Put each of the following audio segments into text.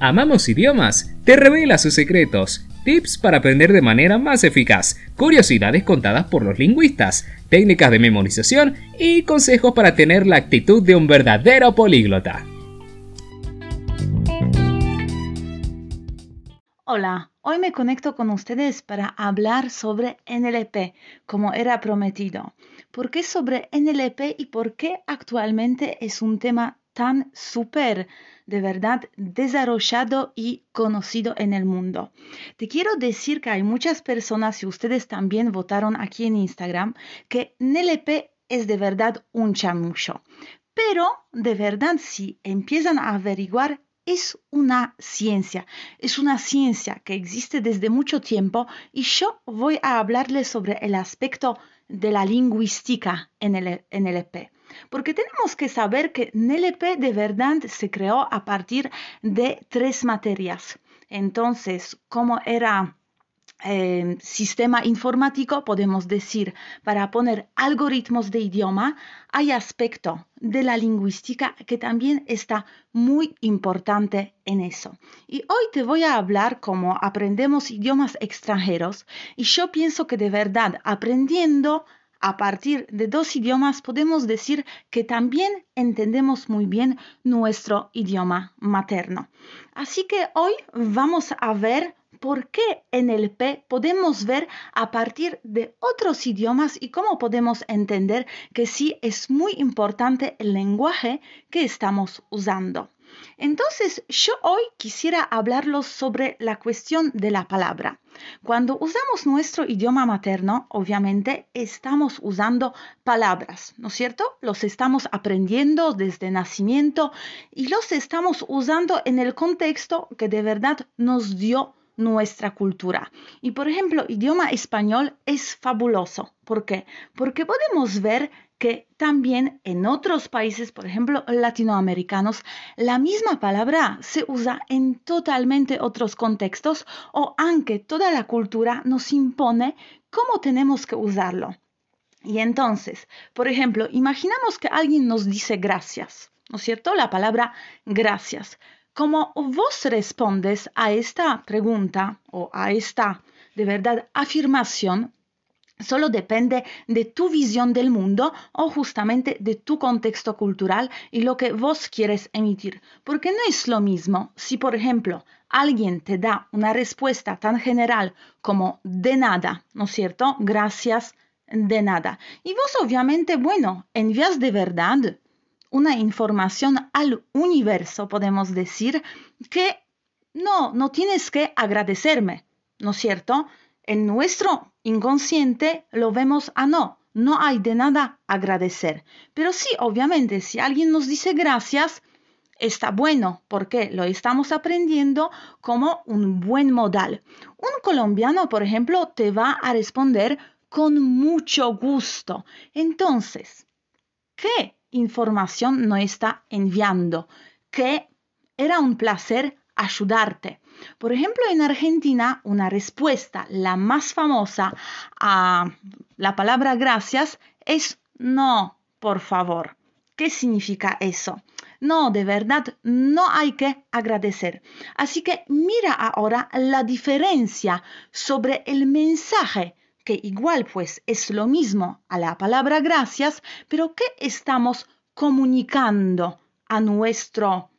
Amamos idiomas, te revela sus secretos, tips para aprender de manera más eficaz, curiosidades contadas por los lingüistas, técnicas de memorización y consejos para tener la actitud de un verdadero políglota. Hola, hoy me conecto con ustedes para hablar sobre NLP, como era prometido. ¿Por qué sobre NLP y por qué actualmente es un tema tan súper de verdad desarrollado y conocido en el mundo. Te quiero decir que hay muchas personas, y ustedes también votaron aquí en Instagram, que NLP es de verdad un chamucho. Pero de verdad, si empiezan a averiguar, es una ciencia, es una ciencia que existe desde mucho tiempo y yo voy a hablarles sobre el aspecto de la lingüística en el NLP. Porque tenemos que saber que NLP de verdad se creó a partir de tres materias. Entonces, ¿cómo era eh, sistema informático, podemos decir, para poner algoritmos de idioma, hay aspecto de la lingüística que también está muy importante en eso. Y hoy te voy a hablar cómo aprendemos idiomas extranjeros y yo pienso que de verdad aprendiendo a partir de dos idiomas podemos decir que también entendemos muy bien nuestro idioma materno. Así que hoy vamos a ver por qué en el P podemos ver a partir de otros idiomas y cómo podemos entender que sí es muy importante el lenguaje que estamos usando. Entonces, yo hoy quisiera hablarlos sobre la cuestión de la palabra. Cuando usamos nuestro idioma materno, obviamente estamos usando palabras, ¿no es cierto? Los estamos aprendiendo desde nacimiento y los estamos usando en el contexto que de verdad nos dio nuestra cultura. Y por ejemplo, idioma español es fabuloso. ¿Por qué? Porque podemos ver que también en otros países, por ejemplo latinoamericanos, la misma palabra se usa en totalmente otros contextos o aunque toda la cultura nos impone cómo tenemos que usarlo. Y entonces, por ejemplo, imaginamos que alguien nos dice gracias, ¿no es cierto? La palabra gracias. Como vos respondes a esta pregunta o a esta de verdad afirmación, solo depende de tu visión del mundo o justamente de tu contexto cultural y lo que vos quieres emitir. Porque no es lo mismo si, por ejemplo, alguien te da una respuesta tan general como de nada, ¿no es cierto? Gracias, de nada. Y vos obviamente, bueno, envías de verdad una información al universo, podemos decir, que no, no tienes que agradecerme, ¿no es cierto? En nuestro inconsciente lo vemos a no, no hay de nada agradecer. Pero sí, obviamente, si alguien nos dice gracias, está bueno porque lo estamos aprendiendo como un buen modal. Un colombiano, por ejemplo, te va a responder con mucho gusto. Entonces, ¿qué información no está enviando? Que era un placer ayudarte. Por ejemplo, en Argentina, una respuesta, la más famosa a la palabra gracias es no, por favor. ¿Qué significa eso? No, de verdad, no hay que agradecer. Así que mira ahora la diferencia sobre el mensaje, que igual pues es lo mismo a la palabra gracias, pero que estamos comunicando a nuestro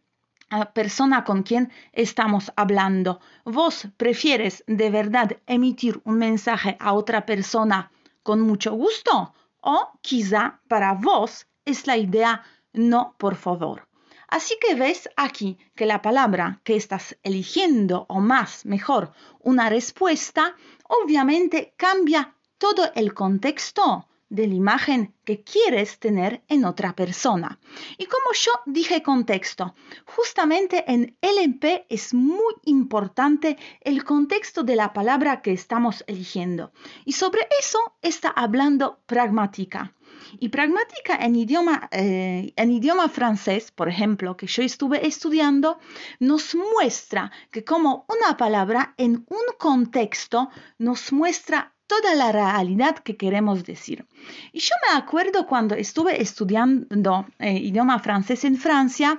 persona con quien estamos hablando. ¿Vos prefieres de verdad emitir un mensaje a otra persona con mucho gusto? ¿O quizá para vos es la idea no, por favor? Así que ves aquí que la palabra que estás eligiendo o más, mejor, una respuesta, obviamente cambia todo el contexto de la imagen que quieres tener en otra persona. Y como yo dije contexto, justamente en LMP es muy importante el contexto de la palabra que estamos eligiendo. Y sobre eso está hablando pragmática. Y pragmática en idioma, eh, en idioma francés, por ejemplo, que yo estuve estudiando, nos muestra que como una palabra en un contexto nos muestra toda la realidad que queremos decir. Y yo me acuerdo cuando estuve estudiando eh, idioma francés en Francia,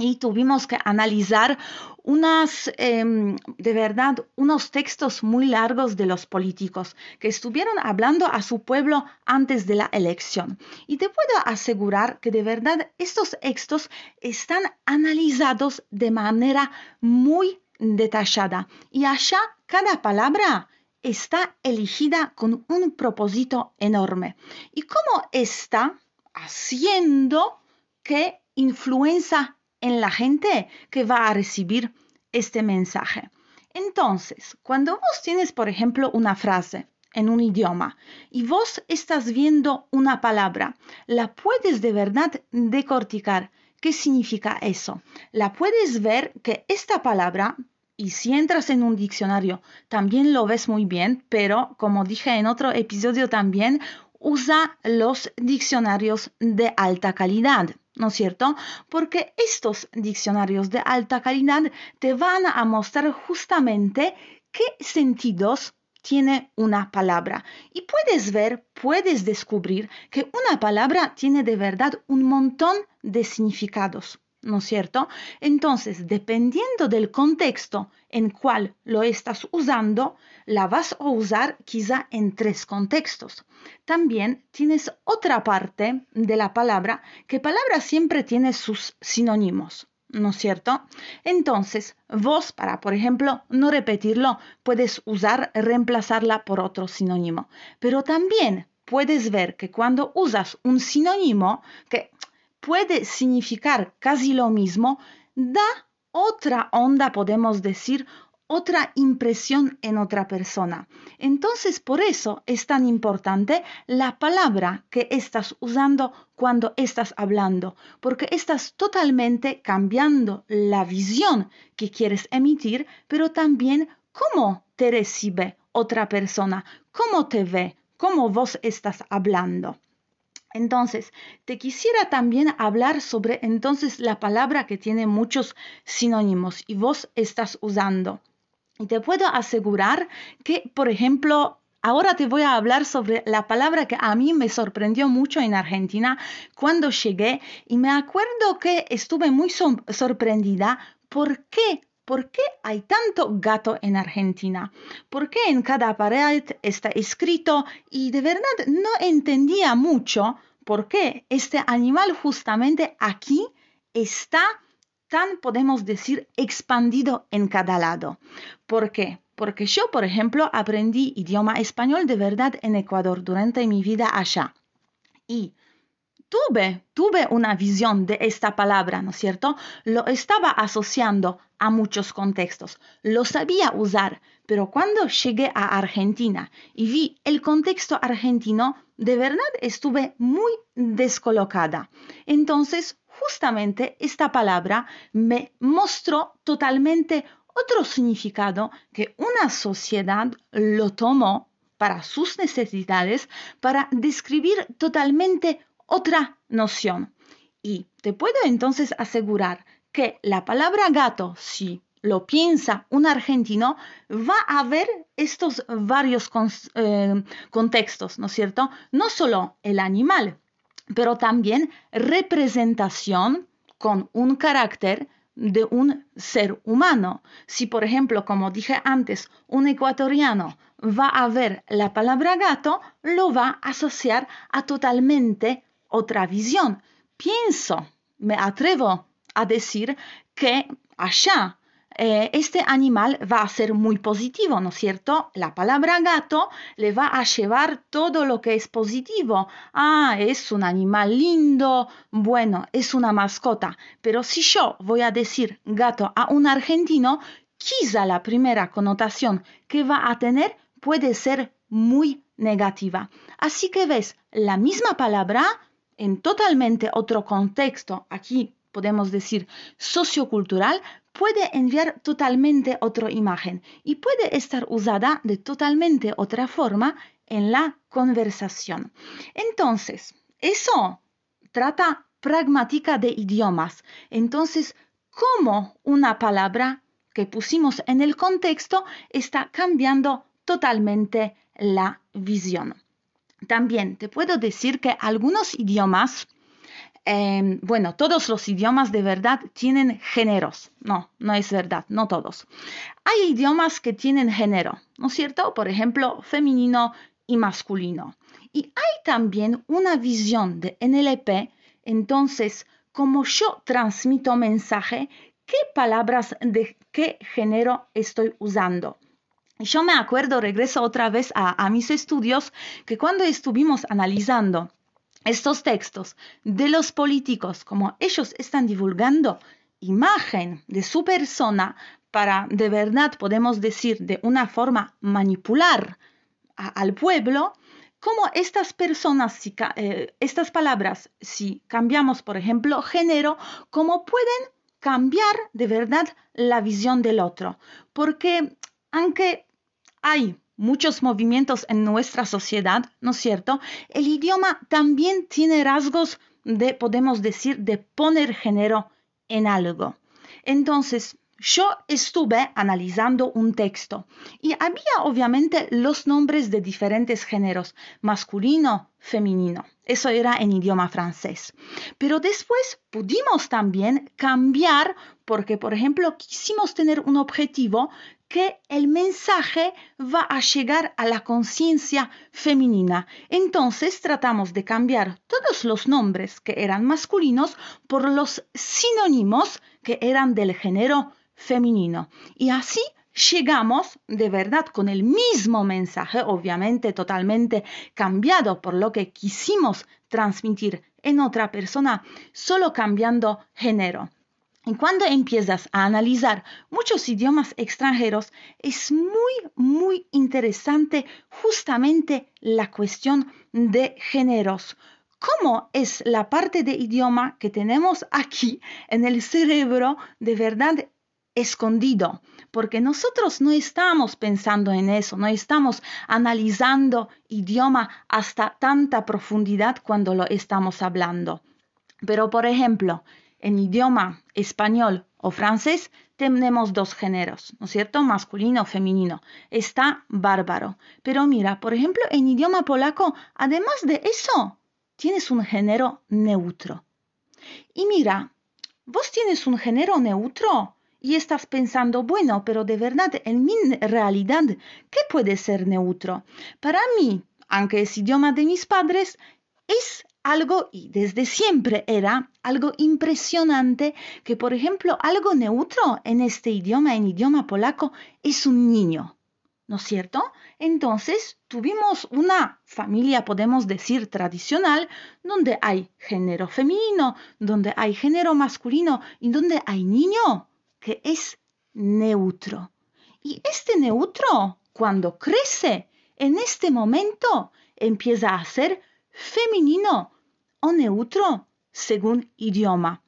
y tuvimos que analizar unas, em, de verdad, unos textos muy largos de los políticos que estuvieron hablando a su pueblo antes de la elección. Y te puedo asegurar que de verdad estos textos están analizados de manera muy detallada y allá cada palabra está elegida con un propósito enorme. ¿Y cómo está haciendo que influencia en la gente que va a recibir este mensaje. Entonces, cuando vos tienes, por ejemplo, una frase en un idioma y vos estás viendo una palabra, la puedes de verdad decorticar. ¿Qué significa eso? La puedes ver que esta palabra, y si entras en un diccionario, también lo ves muy bien, pero como dije en otro episodio también, usa los diccionarios de alta calidad. ¿no es cierto? Porque estos diccionarios de alta calidad te van a mostrar justamente qué sentidos tiene una palabra. Y puedes ver, puedes descubrir que una palabra tiene de verdad un montón de significados. ¿No es cierto? Entonces, dependiendo del contexto en cual lo estás usando, la vas a usar quizá en tres contextos. También tienes otra parte de la palabra, que palabra siempre tiene sus sinónimos. ¿no es cierto? Entonces, vos, para, por ejemplo, no repetirlo, puedes usar, reemplazarla por otro sinónimo. Pero también puedes ver que cuando usas un sinónimo, que puede significar casi lo mismo, da otra onda, podemos decir, otra impresión en otra persona. Entonces, por eso es tan importante la palabra que estás usando cuando estás hablando, porque estás totalmente cambiando la visión que quieres emitir, pero también cómo te recibe otra persona, cómo te ve, cómo vos estás hablando. Entonces, te quisiera también hablar sobre entonces la palabra que tiene muchos sinónimos y vos estás usando. Y te puedo asegurar que, por ejemplo, Ahora te voy a hablar sobre la palabra que a mí me sorprendió mucho en Argentina cuando llegué y me acuerdo que estuve muy sorprendida. ¿Por qué? ¿Por qué hay tanto gato en Argentina? ¿Por qué en cada pared está escrito? Y de verdad no entendía mucho por qué este animal justamente aquí está tan, podemos decir, expandido en cada lado. ¿Por qué? Porque yo, por ejemplo, aprendí idioma español de verdad en Ecuador durante mi vida allá. Y tuve, tuve una visión de esta palabra, ¿no es cierto? Lo estaba asociando a muchos contextos, lo sabía usar, pero cuando llegué a Argentina y vi el contexto argentino, de verdad estuve muy descolocada. Entonces, justamente esta palabra me mostró totalmente otro significado que una sociedad lo tomó para sus necesidades para describir totalmente otra noción. Y te puedo entonces asegurar que la palabra gato, si lo piensa un argentino, va a ver estos varios eh, contextos, ¿no es cierto? No solo el animal, pero también representación con un carácter de un ser humano. Si, por ejemplo, como dije antes, un ecuatoriano va a ver la palabra gato, lo va a asociar a totalmente otra visión. Pienso, me atrevo a decir que allá eh, este animal va a ser muy positivo, ¿no es cierto? La palabra gato le va a llevar todo lo que es positivo. Ah, es un animal lindo, bueno, es una mascota. Pero si yo voy a decir gato a un argentino, quizá la primera connotación que va a tener puede ser muy negativa. Así que ves, la misma palabra en totalmente otro contexto, aquí podemos decir sociocultural, puede enviar totalmente otra imagen y puede estar usada de totalmente otra forma en la conversación. Entonces, eso trata pragmática de idiomas. Entonces, cómo una palabra que pusimos en el contexto está cambiando totalmente la visión. También te puedo decir que algunos idiomas em, bueno, todos los idiomas de verdad tienen géneros. No, no es verdad, no todos. Hay idiomas que tienen género, ¿no es cierto? Por ejemplo, femenino y masculino. Y hay también una visión de NLP, entonces, como yo transmito mensaje, qué palabras de qué género estoy usando. Yo me acuerdo, regreso otra vez a, mis estudios, que cuando estuvimos analizando estos textos de los políticos, como ellos están divulgando imagen de su persona para de verdad podemos decir de una forma manipular al pueblo, como estas personas, si, eh, estas palabras, si cambiamos, por ejemplo, género, cómo pueden cambiar de verdad la visión del otro. Porque aunque hay muchos movimientos en nuestra sociedad, ¿no es cierto? El idioma también tiene rasgos de, podemos decir, de poner género en algo. Entonces, yo estuve analizando un texto y había obviamente los nombres de diferentes géneros, masculino, femenino. Eso era en idioma francés. Pero después pudimos también cambiar porque, por ejemplo, quisimos tener un objetivo que el mensaje va a llegar a la conciencia femenina. Entonces tratamos de cambiar todos los nombres que eran masculinos por los sinónimos que eran del género femenino. Y así llegamos de verdad con el mismo mensaje, obviamente totalmente cambiado por lo que quisimos transmitir en otra persona, solo cambiando género. Y cuando empiezas a analizar muchos idiomas extranjeros, es muy, muy interesante justamente la cuestión de géneros. ¿Cómo es la parte de idioma que tenemos aquí en el cerebro de verdad escondido, porque nosotros no estamos pensando en eso, no estamos analizando idioma hasta tanta profundidad cuando lo estamos hablando. Pero, por ejemplo, en idioma español o francés tenemos dos géneros, ¿no es cierto? Masculino o femenino. Está bárbaro. Pero mira, por ejemplo, en idioma polaco, además de eso, tienes un género neutro. Y mira, vos tienes un género neutro y estás pensando, bueno, pero de verdad, en mi realidad, ¿qué puede ser neutro? Para mí, aunque es idioma de mis padres, es algo, y desde siempre era algo impresionante, que por ejemplo, algo neutro en este idioma, en idioma polaco, es un niño. ¿No es cierto? Entonces tuvimos una familia, podemos decir, tradicional, donde hay género femenino, donde hay género masculino y donde hay niño que es neutro. Y este neutro, cuando crece, en este momento empieza a ser femenino o neutro según idioma.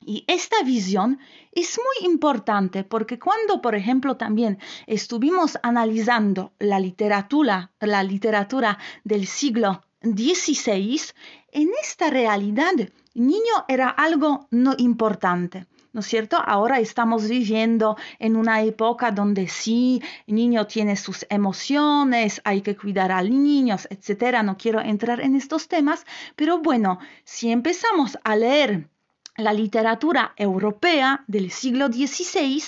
Y esta visión es muy importante porque cuando, por ejemplo, también estuvimos analizando la literatura, la literatura del siglo XVI, en esta realidad niño era algo no importante. ¿No es cierto? Ahora estamos viviendo en una época donde sí, el niño tiene sus emociones, hay que cuidar a niños, etcétera. No quiero entrar en estos temas, pero bueno, si empezamos a leer la literatura europea del siglo XVI,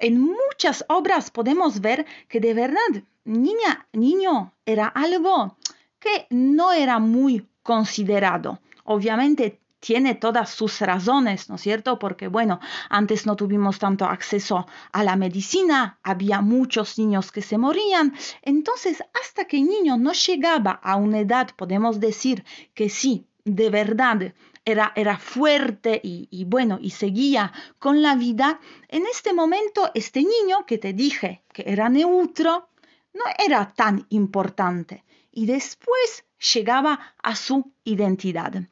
en muchas obras podemos ver que de verdad niña, niño era algo que no era muy considerado. Obviamente tiene todas sus razones, ¿no es cierto? Porque, bueno, antes no tuvimos tanto acceso a la medicina, había muchos niños que se morían, entonces hasta que el niño no llegaba a una edad, podemos decir que sí, de verdad, era, era fuerte y, y, bueno, y seguía con la vida, en este momento este niño que te dije que era neutro, no era tan importante y después llegaba a su identidad.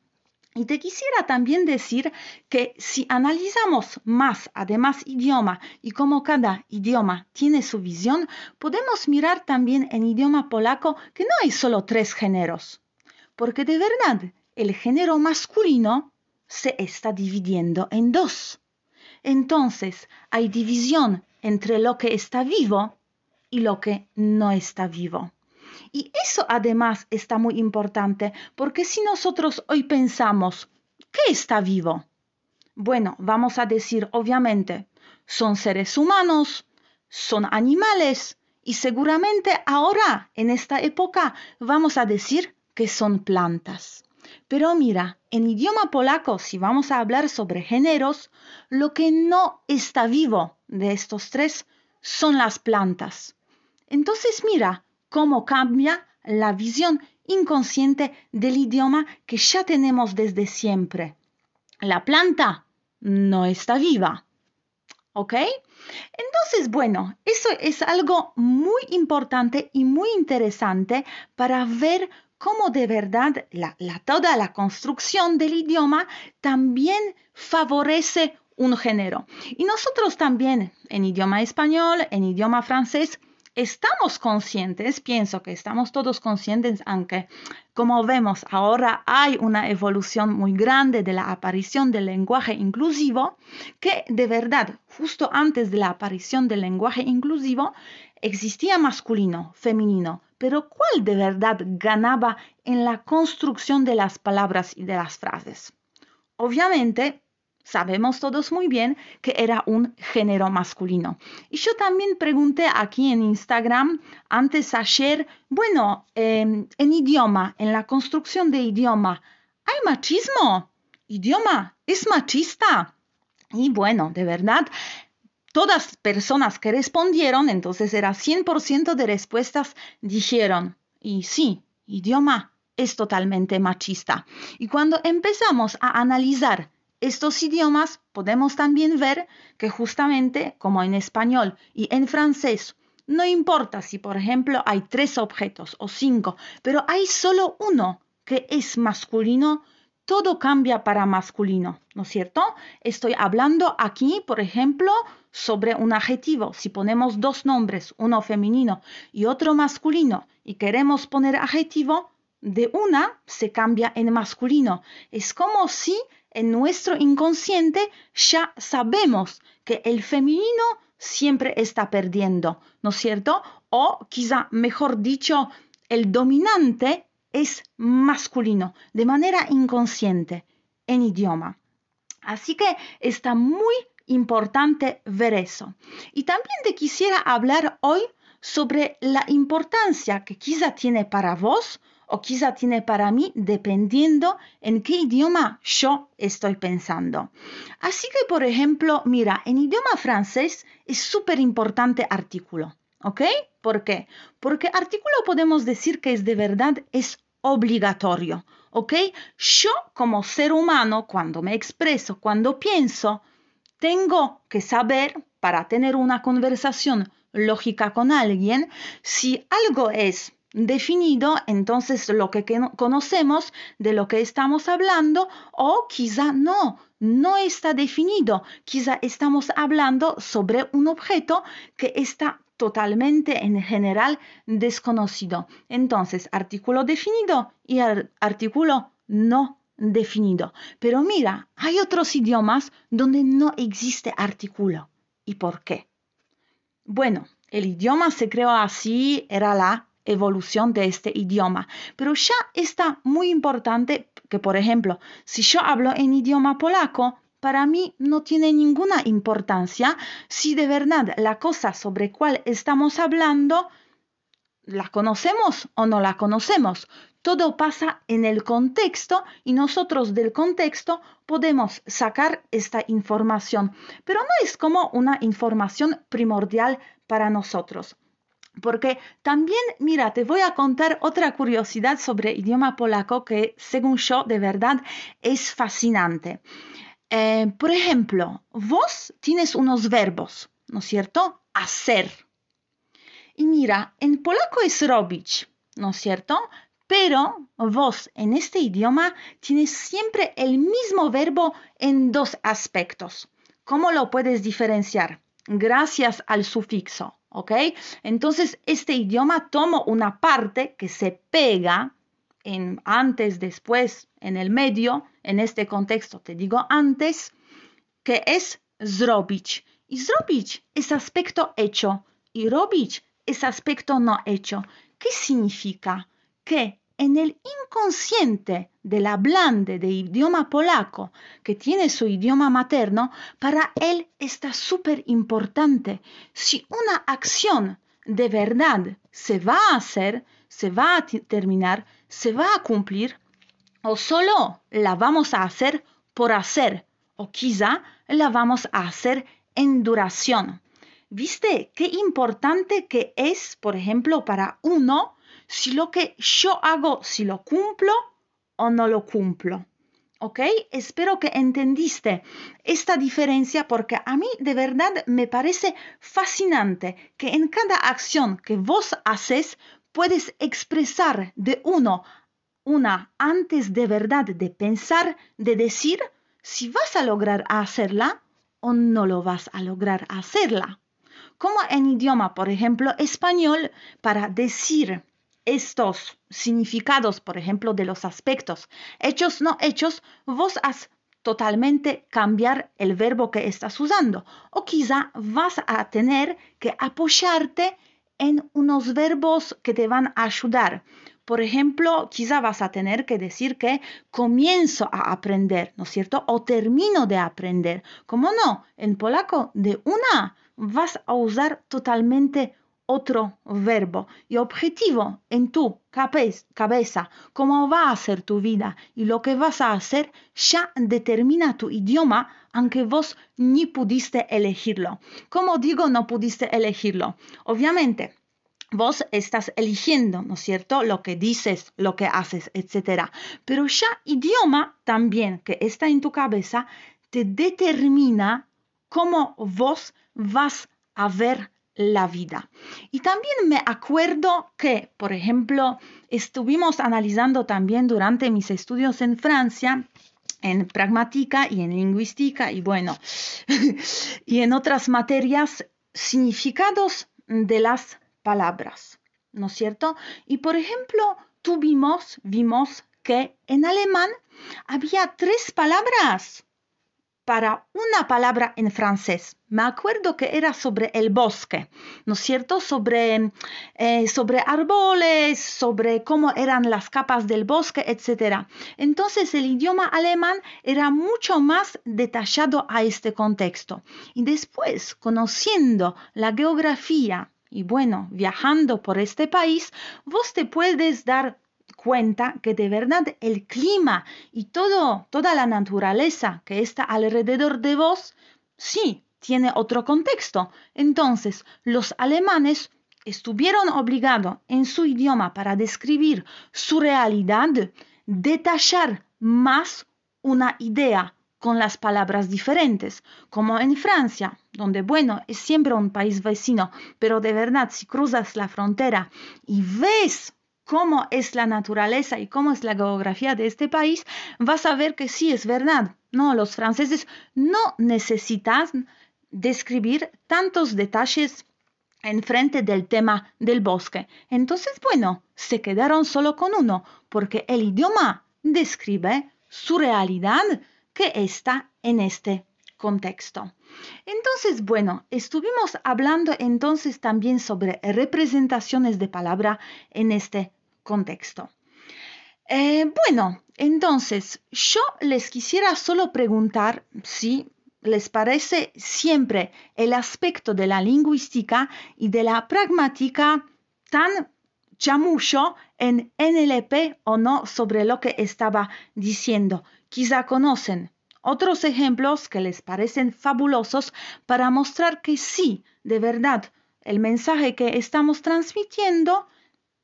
Y te quisiera también decir que si analizamos más, además, idioma y cómo cada idioma tiene su visión, podemos mirar también en idioma polaco que no hay solo tres géneros, porque de verdad el género masculino se está dividiendo en dos. Entonces hay división entre lo que está vivo y lo que no está vivo. Y eso además está muy importante, porque si nosotros hoy pensamos, ¿qué está vivo? Bueno, vamos a decir obviamente, son seres humanos, son animales y seguramente ahora, en esta época, vamos a decir que son plantas. Pero mira, en idioma polaco, si vamos a hablar sobre géneros, lo que no está vivo de estos tres son las plantas. Entonces mira cómo cambia la visión inconsciente del idioma que ya tenemos desde siempre. La planta no está viva. ¿Ok? Entonces, bueno, eso es algo muy importante y muy interesante para ver cómo de verdad la, toda la construcción del idioma también favorece un género. Y nosotros también en idioma español, en idioma francés, estamos conscientes, pienso que estamos todos conscientes, aunque como vemos ahora hay una evolución muy grande de la aparición del lenguaje inclusivo, que de verdad, justo antes de la aparición del lenguaje inclusivo, existía masculino, femenino, pero ¿cuál de verdad ganaba en la construcción de las palabras y de las frases? Obviamente, sabemos todos muy bien que era un género masculino. Y yo también pregunté aquí en Instagram antes ayer, bueno, em, en idioma, en la construcción de idioma, ¿hay machismo? ¿Idioma es machista? Y bueno, de verdad, todas personas que respondieron, entonces era 100% de respuestas, dijeron, y sí, idioma es totalmente machista. Y cuando empezamos a analizar estos idiomas podemos también ver que justamente como en español y en francés, no importa si por ejemplo hay tres objetos o cinco, pero hay solo uno que es masculino, todo cambia para masculino, ¿no es cierto? Estoy hablando aquí, por ejemplo, sobre un adjetivo. Si ponemos dos nombres, uno femenino y otro masculino, y queremos poner adjetivo, de una se cambia en masculino. Es como si en nuestro inconsciente ya sabemos que el femenino siempre está perdiendo, ¿no es cierto? O quizá, mejor dicho, el dominante es masculino, de manera inconsciente, en idioma. Así que está muy importante ver eso. Y también te quisiera hablar hoy sobre la importancia que quizá tiene para vos o quizá tiene para mí dependiendo en qué idioma yo estoy pensando. Así que, por ejemplo, mira, en idioma francés es súper importante artículo, ¿ok? ¿Por qué? Porque artículo podemos decir que es de verdad, es obligatorio, ¿ok? Yo como ser humano, cuando me expreso, cuando pienso, tengo que saber para tener una conversación lógica con alguien si algo es definido, entonces lo que conocemos de lo que estamos hablando o quizá no, no está definido, quizá estamos hablando sobre un objeto que está totalmente en general desconocido. Entonces, artículo definido y artículo no definido. Pero mira, hay otros idiomas donde no existe artículo. ¿Y por qué? Bueno, el idioma se creó así, era la evolución de este idioma. Pero ya está muy importante que, por ejemplo, si yo hablo en idioma polaco, para mí no tiene ninguna importancia si de verdad la cosa sobre cual estamos hablando la conocemos o no la conocemos. Todo pasa en el contexto y nosotros del contexto podemos sacar esta información, pero no es como una información primordial para nosotros. Porque también, mira, te voy a contar otra curiosidad sobre idioma polaco que, según yo, de verdad es fascinante. Eh, por ejemplo, vos tienes unos verbos, ¿no es cierto? Hacer. Y mira, en polaco es robić, ¿no es cierto? Pero vos en este idioma tienes siempre el mismo verbo en dos aspectos. ¿Cómo lo puedes diferenciar? Gracias al sufixo ¿ok? Entonces, este idioma toma una parte que se pega en antes, después, en el medio, en este contexto te digo antes, que es zrobić. Y zrobić es aspecto hecho y robić es aspecto no hecho. ¿Qué significa? Que en el inconsciente del hablante de idioma polaco que tiene su idioma materno, para él está súper importante. Si una acción de verdad se va a hacer, se va a terminar, se va a cumplir, o solo la vamos a hacer por hacer, o quizá la vamos a hacer en duración. ¿Viste qué importante que es, por ejemplo, para uno si lo que yo hago, si lo cumplo o no lo cumplo. ¿Ok? Espero que entendiste esta diferencia porque a mí de verdad me parece fascinante que en cada acción que vos haces puedes expresar de uno una antes de verdad de pensar, de decir si vas a lograr hacerla o no lo vas a lograr hacerla. Como en idioma, por ejemplo, español, para decir estos significados, por ejemplo, de los aspectos hechos, no hechos, vos has totalmente cambiar el verbo que estás usando o quizá vas a tener que apoyarte en unos verbos que te van a ayudar. Por ejemplo, quizá vas a tener que decir que comienzo a aprender, ¿no es cierto? O termino de aprender. ¿Cómo no? En polaco, de una vas a usar totalmente otro verbo y objetivo en tu cabeza, cómo va a ser tu vida y lo que vas a hacer ya determina tu idioma, aunque vos ni pudiste elegirlo. Como digo, no pudiste elegirlo. Obviamente, vos estás eligiendo, ¿no es cierto?, lo que dices, lo que haces, etc. Pero ya idioma también que está en tu cabeza te determina cómo vos vas a ver la vida. Y también me acuerdo que, por ejemplo, estuvimos analizando también durante mis estudios en Francia, en pragmática y en lingüística y bueno, y en otras materias, significados de las palabras, ¿no es cierto? Y por ejemplo, tuvimos, vimos que en alemán había tres palabras para una palabra en francés. Me acuerdo que era sobre el bosque, ¿no es cierto? Sobre, eh, sobre árboles, sobre cómo eran las capas del bosque, etc. Entonces el idioma alemán era mucho más detallado a este contexto. Y después, conociendo la geografía y bueno, viajando por este país, vos te puedes dar cuenta que de verdad el clima y todo, toda la naturaleza que está alrededor de vos, sí, tiene otro contexto. Entonces, los alemanes estuvieron obligados en su idioma para describir su realidad, detallar más una idea con las palabras diferentes, como en Francia, donde, bueno, es siempre un país vecino, pero de verdad, si cruzas la frontera y ves cómo es la naturaleza y cómo es la geografía de este país, vas a ver que sí es verdad. No, los franceses no necesitan describir tantos detalles en frente del tema del bosque. Entonces, bueno, se quedaron solo con uno, porque el idioma describe su realidad que está en este contexto. Entonces, bueno, estuvimos hablando entonces también sobre representaciones de palabra en este contexto. Eh, bueno, entonces yo les quisiera solo preguntar si les parece siempre el aspecto de la lingüística y de la pragmática tan chamucho en NLP o no sobre lo que estaba diciendo. Quizá conocen otros ejemplos que les parecen fabulosos para mostrar que sí, de verdad, el mensaje que estamos transmitiendo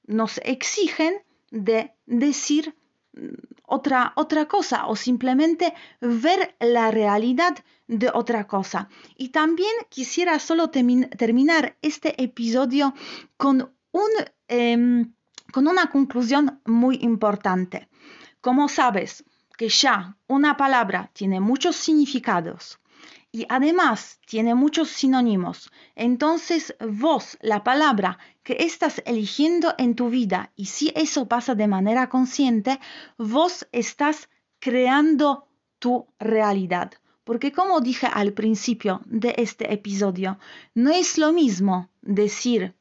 nos exigen de decir mm, otra, otra cosa o simplemente ver la realidad de otra cosa. Y también quisiera solo terminar este episodio con, un, em, con una conclusión muy importante. Como sabes que ya una palabra tiene muchos significados y además tiene muchos sinónimos. Entonces vos, la palabra que estás eligiendo en tu vida, y si eso pasa de manera consciente, vos estás creando tu realidad. Porque como dije al principio de este episodio, no es lo mismo decir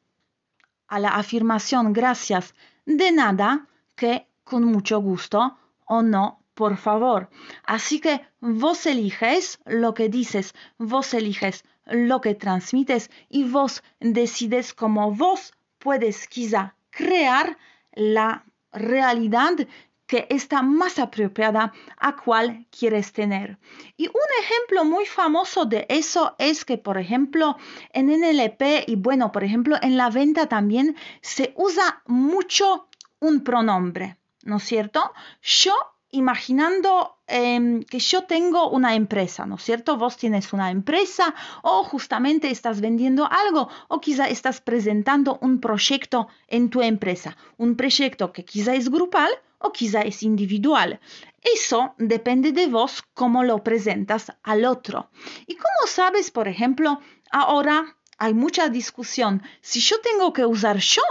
a la afirmación gracias de nada que con mucho gusto o no, por favor. Así que vos eliges lo que dices, vos eliges lo que transmites y vos decides cómo vos puedes quizá crear la realidad que está más apropiada a cual quieres tener. Y un ejemplo muy famoso de eso es que, por ejemplo, en NLP y bueno, por ejemplo, en la venta también se usa mucho un pronombre, ¿no es cierto? Yo imaginando em, que yo tengo una empresa, ¿no es cierto? Vos tienes una empresa o justamente estás vendiendo algo o quizá estás presentando un proyecto en tu empresa, un proyecto que quizá es grupal o quizá es individual. Eso depende de vos cómo lo presentas al otro. Y como sabes, por ejemplo, ahora hay mucha discusión si yo tengo que usar yo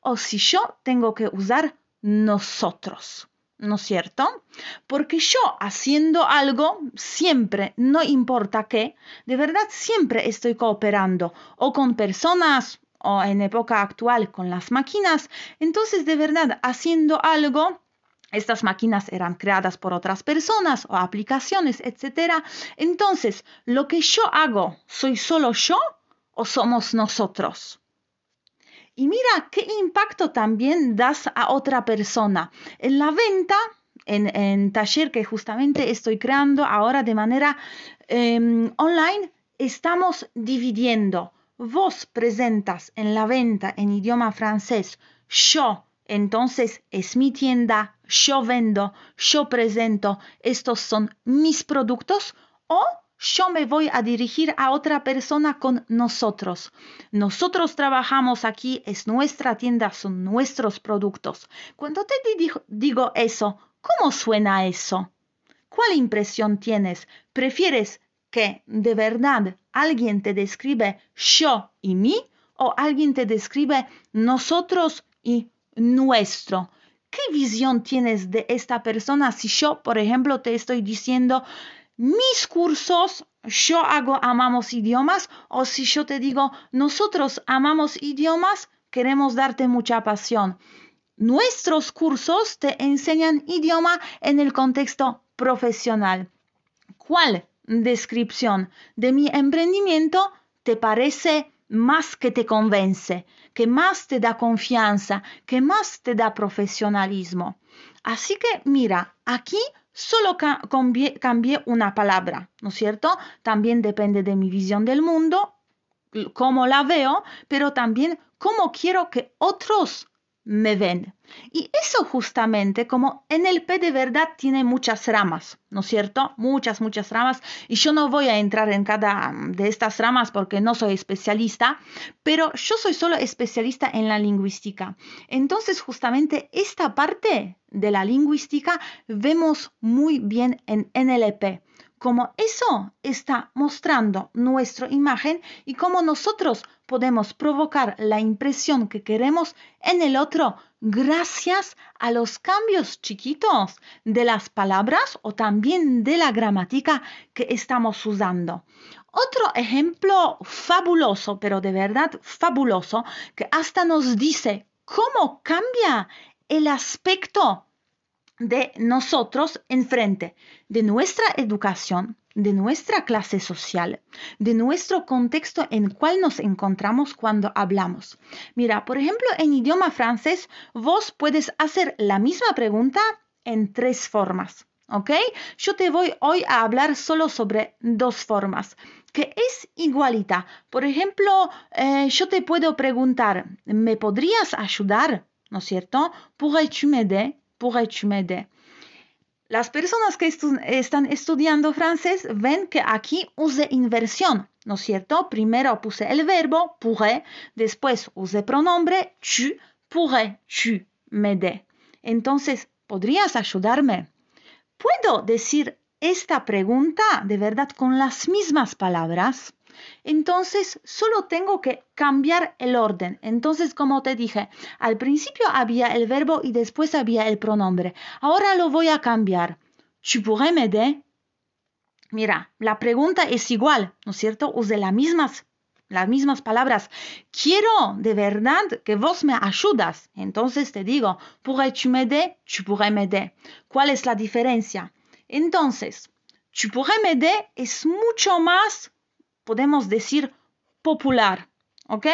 o si yo tengo que usar nosotros. ¿No es cierto? Porque yo haciendo algo, siempre, no importa qué, de verdad siempre estoy cooperando o con personas o en época actual con las máquinas. Entonces, de verdad, haciendo algo, estas máquinas eran creadas por otras personas o aplicaciones, etc. Entonces, lo que yo hago, ¿soy solo yo o somos nosotros? Y mira qué impacto también das a otra persona. En la venta, en, en taller que justamente estoy creando ahora de manera em, online, estamos dividiendo. Vos presentas en la venta en idioma francés, yo, entonces es mi tienda, yo vendo, yo presento, estos son mis productos, o yo me voy a dirigir a otra persona con nosotros. Nosotros trabajamos aquí, es nuestra tienda, son nuestros productos. Cuando te digo eso, ¿cómo suena eso? ¿Cuál impresión tienes? ¿Prefieres que de verdad alguien te describe yo y mí o alguien te describe nosotros y nuestro? ¿Qué visión tienes de esta persona si yo, por ejemplo, te estoy diciendo mis cursos, yo hago amamos idiomas, o si yo te digo, nosotros amamos idiomas, queremos darte mucha pasión. Nuestros cursos te enseñan idioma en el contexto profesional. ¿Cuál descripción de mi emprendimiento te parece más que te convence, que más te da confianza, que más te da profesionalismo? Así que mira, aquí solo cambié, una palabra, ¿no es cierto? También depende de mi visión del mundo, cómo la veo, pero también cómo quiero que otros me ven. Y eso justamente como NLP de verdad tiene muchas ramas, ¿no es cierto? Muchas, muchas ramas. Y yo no voy a entrar en cada de estas ramas porque no soy especialista, pero yo soy solo especialista en la lingüística. Entonces justamente esta parte de la lingüística vemos muy bien en NLP como eso está mostrando nuestra imagen y cómo nosotros podemos provocar la impresión que queremos en el otro gracias a los cambios chiquitos de las palabras o también de la gramática que estamos usando. Otro ejemplo fabuloso, pero de verdad fabuloso, que hasta nos dice cómo cambia el aspecto de nosotros enfrente de nuestra educación, de nuestra clase social, de nuestro contexto en cual nos encontramos cuando hablamos. Mira, por ejemplo, en idioma francés, vos puedes hacer la misma pregunta en tres formas. ¿Ok? Yo te voy hoy a hablar solo sobre dos formas, que es igualita. Por ejemplo, eh, yo te puedo preguntar, ¿me podrías ayudar? ¿No es cierto? ¿Pourrais-tu m'aider? Pourrais-tu? Las personas que están estudiando francés ven que aquí use inversión, ¿no es cierto? Primero puse el verbo pourrais, después use pronombre tu, pourrais tu m'aider. Entonces, ¿podrías ayudarme? ¿Puedo decir esta pregunta de verdad con las mismas palabras? Entonces, solo tengo que cambiar el orden. Entonces, como te dije, al principio había el verbo y después había el pronombre. Ahora lo voy a cambiar. ¿Tu pourrais m'aider? Mira, la pregunta es igual, ¿no es cierto? Use las mismas las mismas palabras. Quiero de verdad que vos me ayudas. Entonces te digo, pourrais-tu m'aider? Tu pourrais m'aider. ¿Cuál es la diferencia? Entonces, tu pourrais m'aider es mucho más, podemos decir, popular. ¿Ok?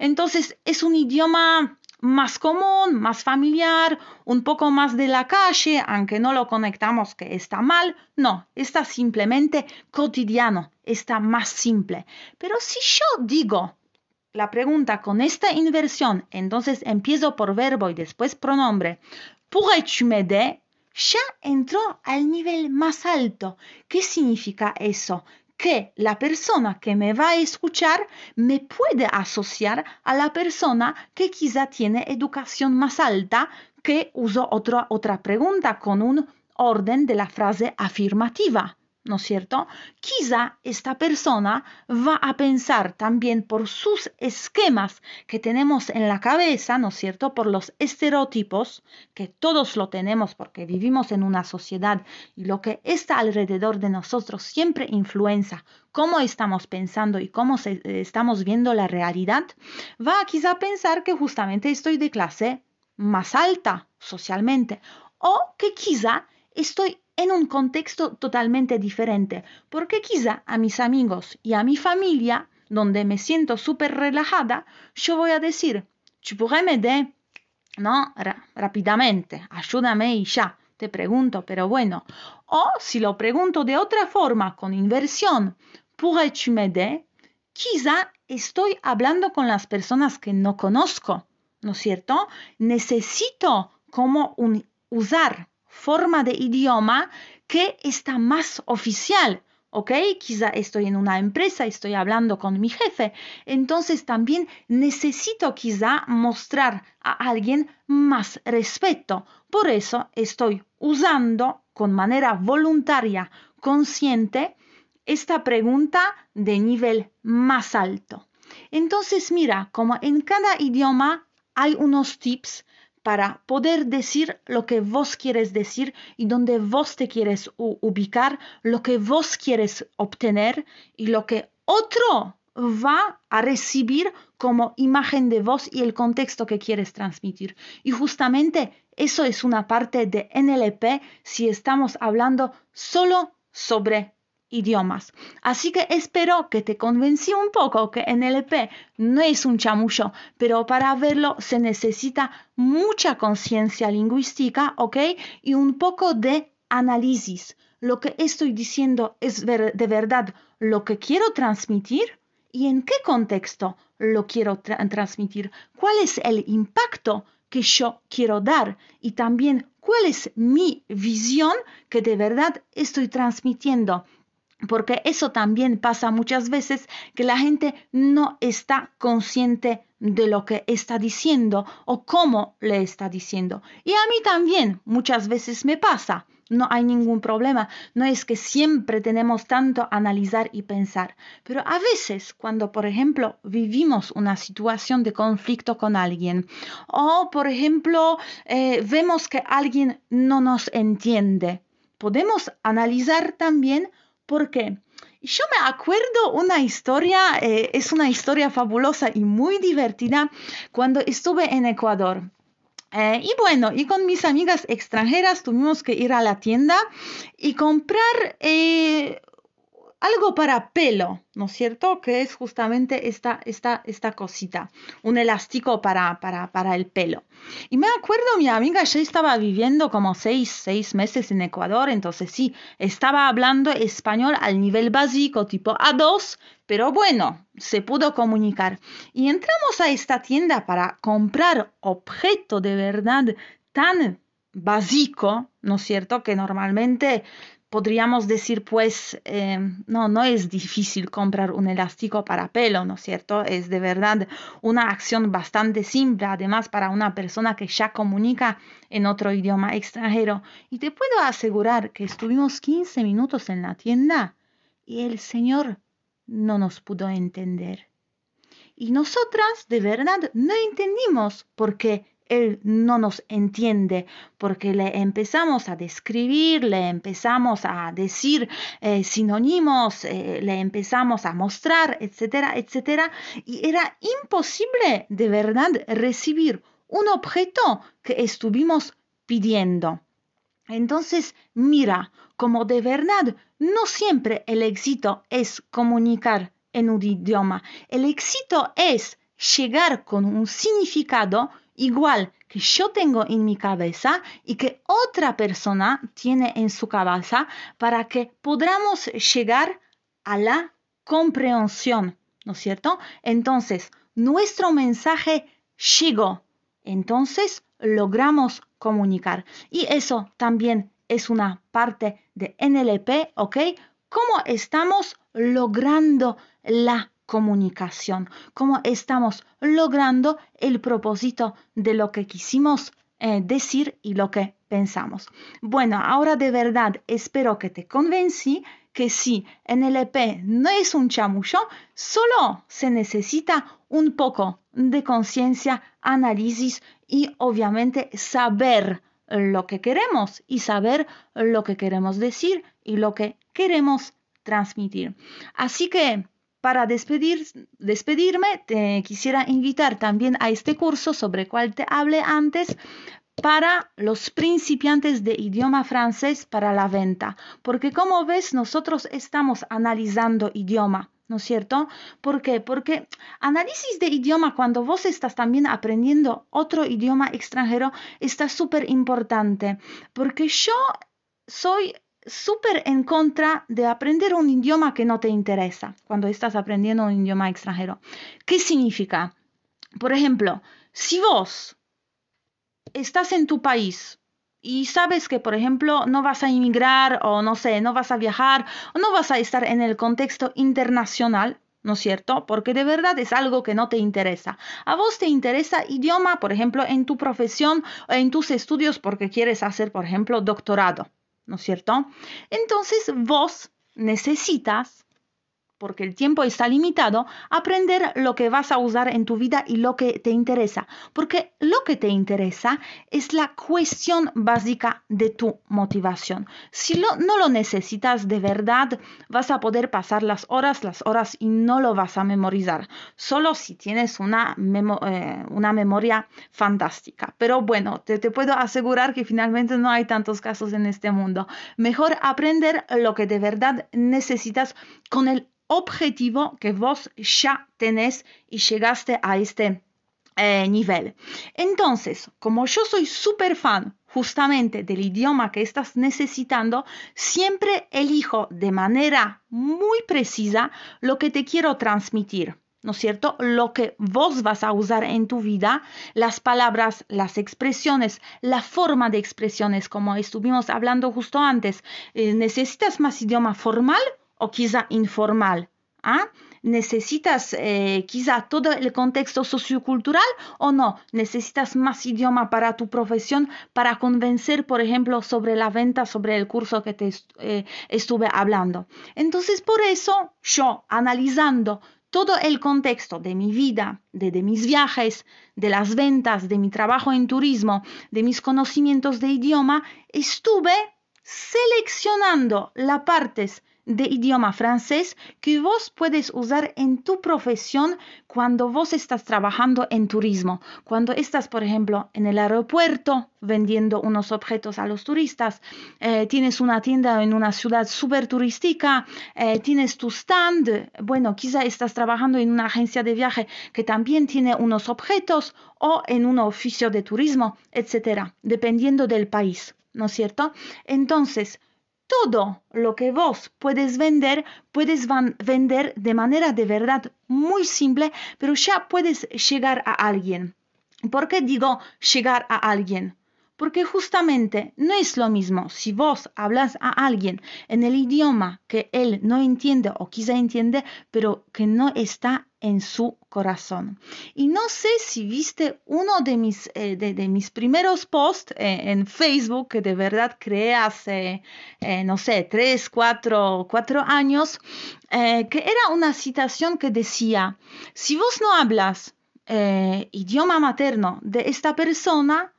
Entonces es un idioma más común, más familiar, un poco más de la calle, aunque no lo conectamos que está mal, no, está simplemente cotidiano, está más simple. Pero si yo digo la pregunta con esta inversión, entonces empiezo por verbo y después pronombre, pourrais-tu m'aider? Ya entró al nivel más alto. ¿Qué significa eso? Que la persona que me va a escuchar me puede asociar a la persona que quizá tiene educación más alta que uso otra, otra pregunta con un orden de la frase afirmativa. ¿No es cierto? Quizá esta persona va a pensar también por sus esquemas que tenemos en la cabeza, ¿no es cierto? Por los estereotipos, que todos lo tenemos porque vivimos en una sociedad y lo que está alrededor de nosotros siempre influencia cómo estamos pensando y cómo estamos viendo la realidad, va a quizá pensar que justamente estoy de clase más alta socialmente o que quizá estoy en un contexto totalmente diferente, porque quizá a mis amigos y a mi familia, donde me siento súper relajada, yo voy a decir, ¿tu m'aider? No, rápidamente, ayúdame y ya, te pregunto, pero bueno. O si lo pregunto de otra forma, con inversión, ¿pourrais-tu m'aider? Quizá estoy hablando con las personas que no conozco, ¿no es cierto? Necesito como un, usar forma de idioma que está más oficial. ¿ok? Quizá estoy en una empresa, estoy hablando con mi jefe, entonces también necesito quizá mostrar a alguien más respeto. Por eso estoy usando con manera voluntaria, consciente, esta pregunta de nivel más alto. Entonces, mira, como en cada idioma hay unos tips para poder decir lo que vos quieres decir y donde vos te quieres ubicar, lo que vos quieres obtener y lo que otro va a recibir como imagen de vos y el contexto que quieres transmitir. Y justamente eso es una parte de NLP si estamos hablando solo sobre idiomas. Así que espero que te convencí un poco que NLP no es un chamullo, pero para verlo se necesita mucha conciencia lingüística, ¿ok? Y un poco de análisis. Lo que estoy diciendo es de verdad lo que quiero transmitir y en qué contexto lo quiero transmitir. ¿Cuál es el impacto que yo quiero dar y también cuál es mi visión que de verdad estoy transmitiendo porque eso también pasa muchas veces que la gente no está consciente de lo que está diciendo o cómo le está diciendo. Y a mí también muchas veces me pasa. No hay ningún problema. No es que siempre tenemos tanto analizar y pensar. Pero a veces, cuando, por ejemplo, vivimos una situación de conflicto con alguien o, por ejemplo, eh, vemos que alguien no nos entiende, podemos analizar también porque yo me acuerdo una historia, eh, es una historia fabulosa y muy divertida cuando estuve en Ecuador. Eh, y bueno, y con mis amigas extranjeras tuvimos que ir a la tienda y comprar eh, algo para pelo, ¿no es cierto? Que es justamente esta, esta, esta cosita, un elástico para, para, para, el pelo. Y me acuerdo, mi amiga ya estaba viviendo como seis, seis meses en Ecuador, entonces sí, estaba hablando español al nivel básico, tipo A2, pero bueno, se pudo comunicar. Y entramos a esta tienda para comprar objeto de verdad tan básico, ¿no es cierto? Que normalmente podríamos decir, pues, eh, no, no es difícil comprar un elástico para pelo, ¿no es cierto? Es de verdad una acción bastante simple, además para una persona que ya comunica en otro idioma extranjero. Y te puedo asegurar que estuvimos 15 minutos en la tienda y el Señor no nos pudo entender. Y nosotras de verdad no entendimos por qué él no nos entiende, porque le empezamos a describir, le empezamos a decir eh, sinónimos, eh, le empezamos a mostrar, etcétera, etcétera, y era imposible de verdad recibir un objeto que estuvimos pidiendo. Entonces, mira, como de verdad no siempre el éxito es comunicar en un idioma. El éxito es llegar con un significado igual que yo tengo en mi cabeza y que otra persona tiene en su cabeza para que podamos llegar a la comprensión, ¿no es cierto? Entonces, nuestro mensaje llegó, entonces logramos comunicar. Y eso también es una parte de NLP, ¿ok? ¿Cómo estamos logrando la comunicación? ¿Cómo estamos logrando el propósito de lo que quisimos eh, decir y lo que pensamos? Bueno, ahora de verdad espero que te convencí que sí, NLP no es un chamullo, solo se necesita un poco de conciencia, análisis y obviamente saber lo que queremos y saber lo que queremos decir y lo que queremos transmitir. Así que para despedir, despedirme, te quisiera invitar también a este curso sobre el cual te hablé antes para los principiantes de idioma francés para la venta. Porque como ves, nosotros estamos analizando idioma. ¿no es cierto? ¿Por qué? Porque análisis de idioma, cuando vos estás también aprendiendo otro idioma extranjero, está súper importante, porque yo soy súper en contra de aprender un idioma que no te interesa cuando estás aprendiendo un idioma extranjero. ¿Qué significa? Por ejemplo, si vos estás en tu país y sabes que, por ejemplo, no vas a inmigrar o no sé, no vas a viajar o no vas a estar en el contexto internacional, ¿no es cierto? Porque de verdad es algo que no te interesa. A vos te interesa idioma, por ejemplo, en tu profesión o en tus estudios porque quieres hacer, por ejemplo, doctorado, ¿no es cierto? Entonces vos necesitas porque el tiempo está limitado, aprender lo que vas a usar en tu vida y lo que te interesa, porque lo que te interesa es la cuestión básica de tu motivación. Si no lo necesitas de verdad, vas a poder pasar las horas, las horas y no lo vas a memorizar, solo si tienes una, eh, una memoria fantástica. Pero bueno, te, te puedo asegurar que finalmente no hay tantos casos en este mundo. Mejor aprender lo que de verdad necesitas con el objetivo que vos ya tenés y llegaste a este eh, nivel. Entonces, como yo soy súper fan justamente del idioma que estás necesitando, siempre elijo de manera muy precisa lo que te quiero transmitir. ¿no es cierto? Lo que vos vas a usar en tu vida, las palabras, las expresiones, la forma de expresiones, como estuvimos hablando justo antes. Eh, ¿Necesitas más idioma formal? O quizá informal. ¿ah? ¿Necesitas eh, quizá todo el contexto sociocultural o no? ¿Necesitas más idioma para tu profesión para convencer, por ejemplo, sobre la venta, sobre el curso que te eh, estuve hablando? Entonces, por eso yo, analizando todo el contexto de mi vida, de, de, mis viajes, de las ventas, de mi trabajo en turismo, de mis conocimientos de idioma, estuve seleccionando las partes de idioma francés que vos puedes usar en tu profesión cuando vos estás trabajando en turismo. Cuando estás, por ejemplo, en el aeropuerto vendiendo unos objetos a los turistas, eh, tienes una tienda en una ciudad súper turística, eh, tienes tu stand, bueno, quizá estás trabajando en una agencia de viaje que también tiene unos objetos o en un oficio de turismo, etcétera, dependiendo del país, ¿no es cierto? Entonces, todo lo que vos puedes vender, puedes vender de manera de verdad muy simple, pero ya puedes llegar a alguien. ¿Por qué digo llegar a alguien? Porque justamente no es lo mismo si vos hablas a alguien en el idioma que él no entiende o quizá entiende, pero que no está en su corazón. Y no sé si viste uno de mis, eh, de, mis primeros posts eh, en Facebook que de verdad creé hace, eh, no sé, tres, cuatro, cuatro años, que era una citación que decía, si vos no hablas eh, idioma materno de esta persona,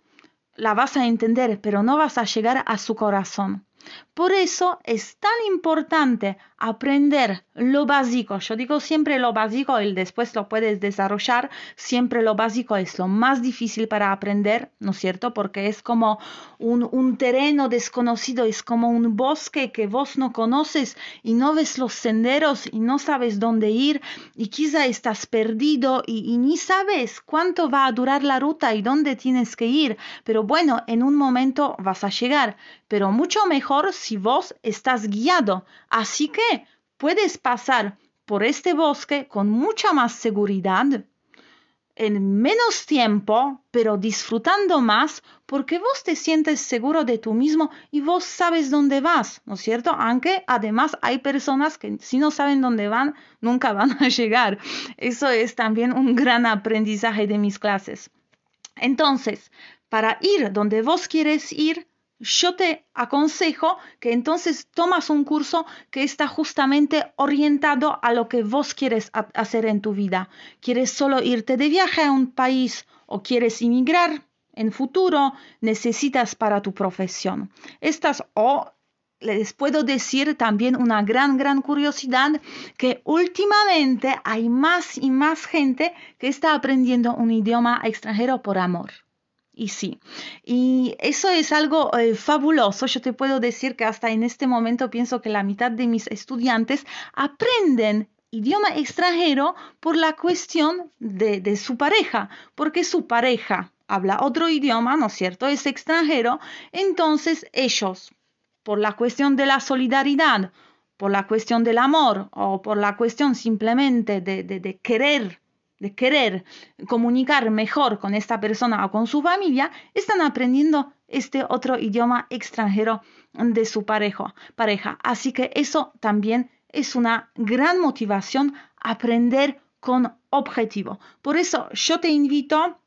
la vas a entender, pero no vas a llegar a su corazón. Por eso es tan importante aprender lo básico. Yo digo siempre lo básico y después lo puedes desarrollar. Siempre lo básico es lo más difícil para aprender, ¿no es cierto? Porque es como un, un terreno desconocido, es como un bosque que vos no conoces y no ves los senderos y no sabes dónde ir y quizá estás perdido y, y ni sabes cuánto va a durar la ruta y dónde tienes que ir. Pero bueno, en un momento vas a llegar. Pero mucho mejor si vos estás guiado. Así que puedes pasar por este bosque con mucha más seguridad, en menos tiempo, pero disfrutando más, porque vos te sientes seguro de tú mismo y vos sabes dónde vas, ¿no es cierto? Aunque además hay personas que si no saben dónde van, nunca van a llegar. Eso es también un gran aprendizaje de mis clases. Entonces, para ir donde vos quieres ir, yo te aconsejo que entonces tomas un curso que está justamente orientado a lo que vos quieres hacer en tu vida. ¿Quieres solo irte de viaje a un país o quieres inmigrar en futuro? Necesitas para tu profesión. Estas o les puedo decir también una gran, gran curiosidad que últimamente hay más y más gente que está aprendiendo un idioma extranjero por amor. Y sí, y eso es algo eh, fabuloso. Yo te puedo decir que hasta en este momento pienso que la mitad de mis estudiantes aprenden idioma extranjero por la cuestión de, de su pareja, porque su pareja habla otro idioma, ¿no es cierto? Es extranjero, entonces ellos, por la cuestión de la solidaridad, por la cuestión del amor o por la cuestión simplemente de, de, de querer de querer comunicar mejor con esta persona o con su familia, están aprendiendo este otro idioma extranjero de su pareja. pareja. Así que eso también es una gran motivación aprender con objetivo. Por eso yo te invito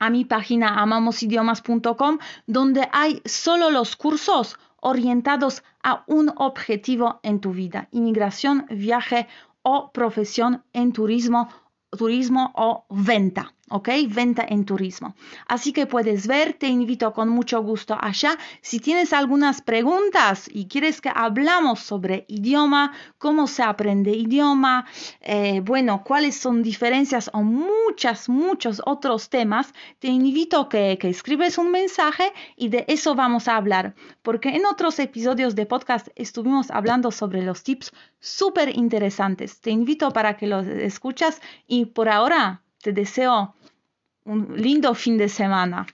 a mi página amamosidiomas.com donde hay solo los cursos orientados a un objetivo en tu vida, inmigración, viaje o profesión en turismo turismo o venta. ¿Ok? Venta en turismo. Así que puedes ver, te invito con mucho gusto allá. Si tienes algunas preguntas y quieres que hablamos sobre idioma, cómo se aprende idioma, eh, bueno, cuáles son diferencias o muchas, muchos otros temas, te invito que, que escribes un mensaje y de eso vamos a hablar. Porque en otros episodios de podcast estuvimos hablando sobre los tips súper interesantes. Te invito para que los escuchas y por ahora te deseo un lindo fin de semana.